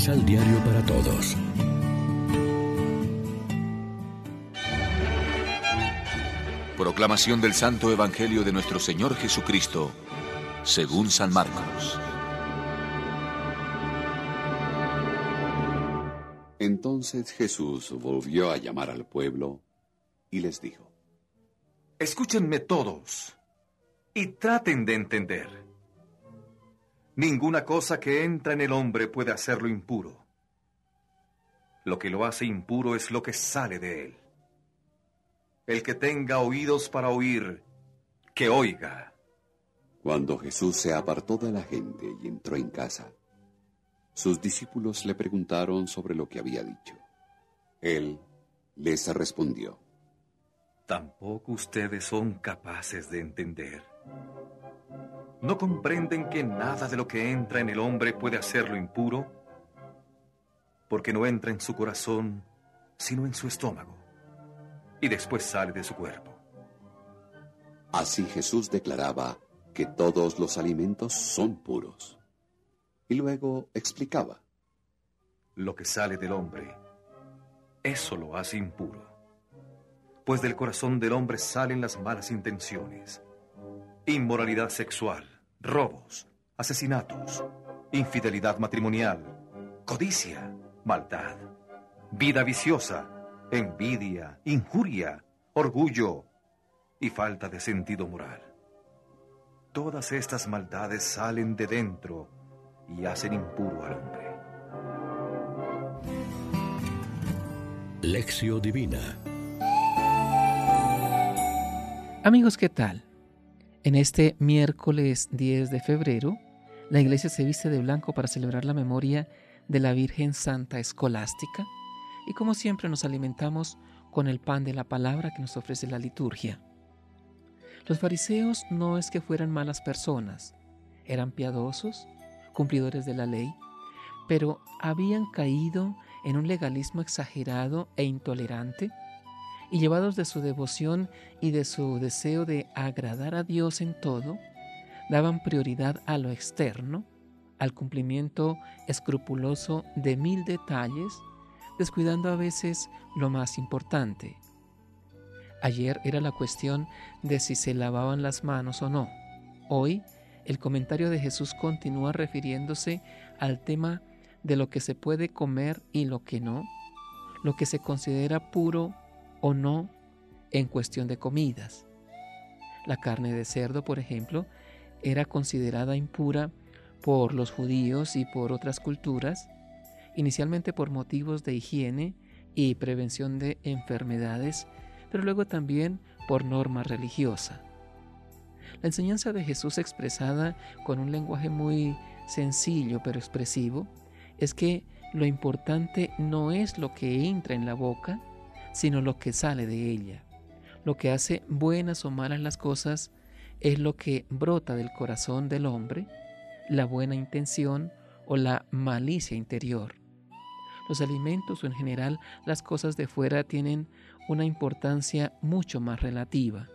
Misal Diario para Todos. Proclamación del Santo Evangelio de nuestro Señor Jesucristo, según San Marcos. Entonces Jesús volvió a llamar al pueblo y les dijo, Escúchenme todos y traten de entender. Ninguna cosa que entra en el hombre puede hacerlo impuro. Lo que lo hace impuro es lo que sale de él. El que tenga oídos para oír, que oiga. Cuando Jesús se apartó de la gente y entró en casa, sus discípulos le preguntaron sobre lo que había dicho. Él les respondió. Tampoco ustedes son capaces de entender. ¿No comprenden que nada de lo que entra en el hombre puede hacerlo impuro? Porque no entra en su corazón, sino en su estómago, y después sale de su cuerpo. Así Jesús declaraba que todos los alimentos son puros. Y luego explicaba. Lo que sale del hombre, eso lo hace impuro. Pues del corazón del hombre salen las malas intenciones inmoralidad sexual, robos, asesinatos, infidelidad matrimonial, codicia, maldad, vida viciosa, envidia, injuria, orgullo y falta de sentido moral. Todas estas maldades salen de dentro y hacen impuro al hombre. Lección Divina Amigos, ¿qué tal? En este miércoles 10 de febrero, la iglesia se viste de blanco para celebrar la memoria de la Virgen Santa Escolástica y como siempre nos alimentamos con el pan de la palabra que nos ofrece la liturgia. Los fariseos no es que fueran malas personas, eran piadosos, cumplidores de la ley, pero habían caído en un legalismo exagerado e intolerante y llevados de su devoción y de su deseo de agradar a Dios en todo, daban prioridad a lo externo, al cumplimiento escrupuloso de mil detalles, descuidando a veces lo más importante. Ayer era la cuestión de si se lavaban las manos o no. Hoy el comentario de Jesús continúa refiriéndose al tema de lo que se puede comer y lo que no, lo que se considera puro o no en cuestión de comidas. La carne de cerdo, por ejemplo, era considerada impura por los judíos y por otras culturas, inicialmente por motivos de higiene y prevención de enfermedades, pero luego también por norma religiosa. La enseñanza de Jesús expresada con un lenguaje muy sencillo pero expresivo es que lo importante no es lo que entra en la boca, sino lo que sale de ella. Lo que hace buenas o malas las cosas es lo que brota del corazón del hombre, la buena intención o la malicia interior. Los alimentos o en general las cosas de fuera tienen una importancia mucho más relativa.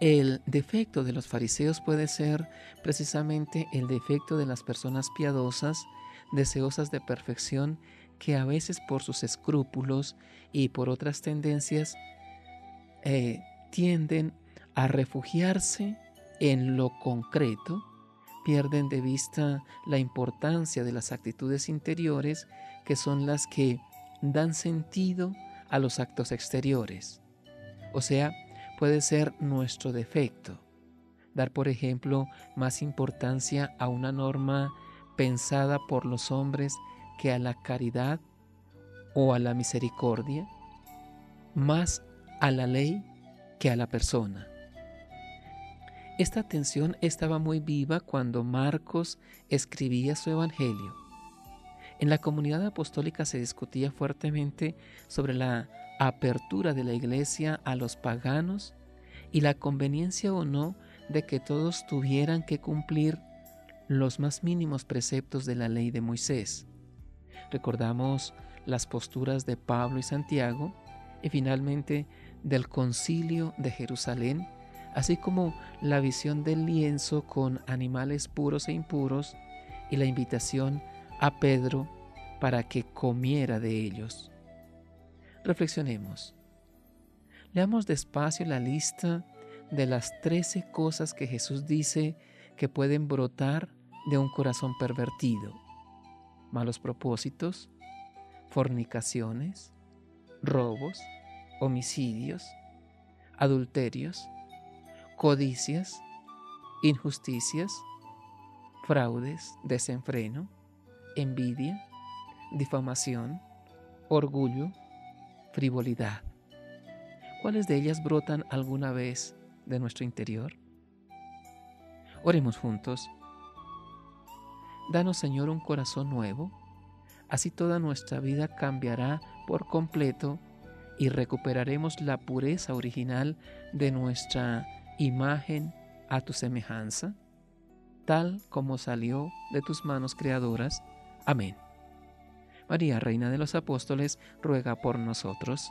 El defecto de los fariseos puede ser precisamente el defecto de las personas piadosas, deseosas de perfección que a veces por sus escrúpulos y por otras tendencias eh, tienden a refugiarse en lo concreto, pierden de vista la importancia de las actitudes interiores que son las que dan sentido a los actos exteriores. O sea, puede ser nuestro defecto. Dar, por ejemplo, más importancia a una norma pensada por los hombres que a la caridad o a la misericordia, más a la ley que a la persona. Esta tensión estaba muy viva cuando Marcos escribía su Evangelio. En la comunidad apostólica se discutía fuertemente sobre la apertura de la iglesia a los paganos y la conveniencia o no de que todos tuvieran que cumplir los más mínimos preceptos de la ley de Moisés. Recordamos las posturas de Pablo y Santiago y finalmente del concilio de Jerusalén, así como la visión del lienzo con animales puros e impuros y la invitación a Pedro para que comiera de ellos. Reflexionemos. Leamos despacio la lista de las trece cosas que Jesús dice que pueden brotar de un corazón pervertido. Malos propósitos, fornicaciones, robos, homicidios, adulterios, codicias, injusticias, fraudes, desenfreno, envidia, difamación, orgullo, frivolidad. ¿Cuáles de ellas brotan alguna vez de nuestro interior? Oremos juntos. Danos, Señor, un corazón nuevo, así toda nuestra vida cambiará por completo y recuperaremos la pureza original de nuestra imagen a tu semejanza, tal como salió de tus manos creadoras. Amén. María, Reina de los Apóstoles, ruega por nosotros.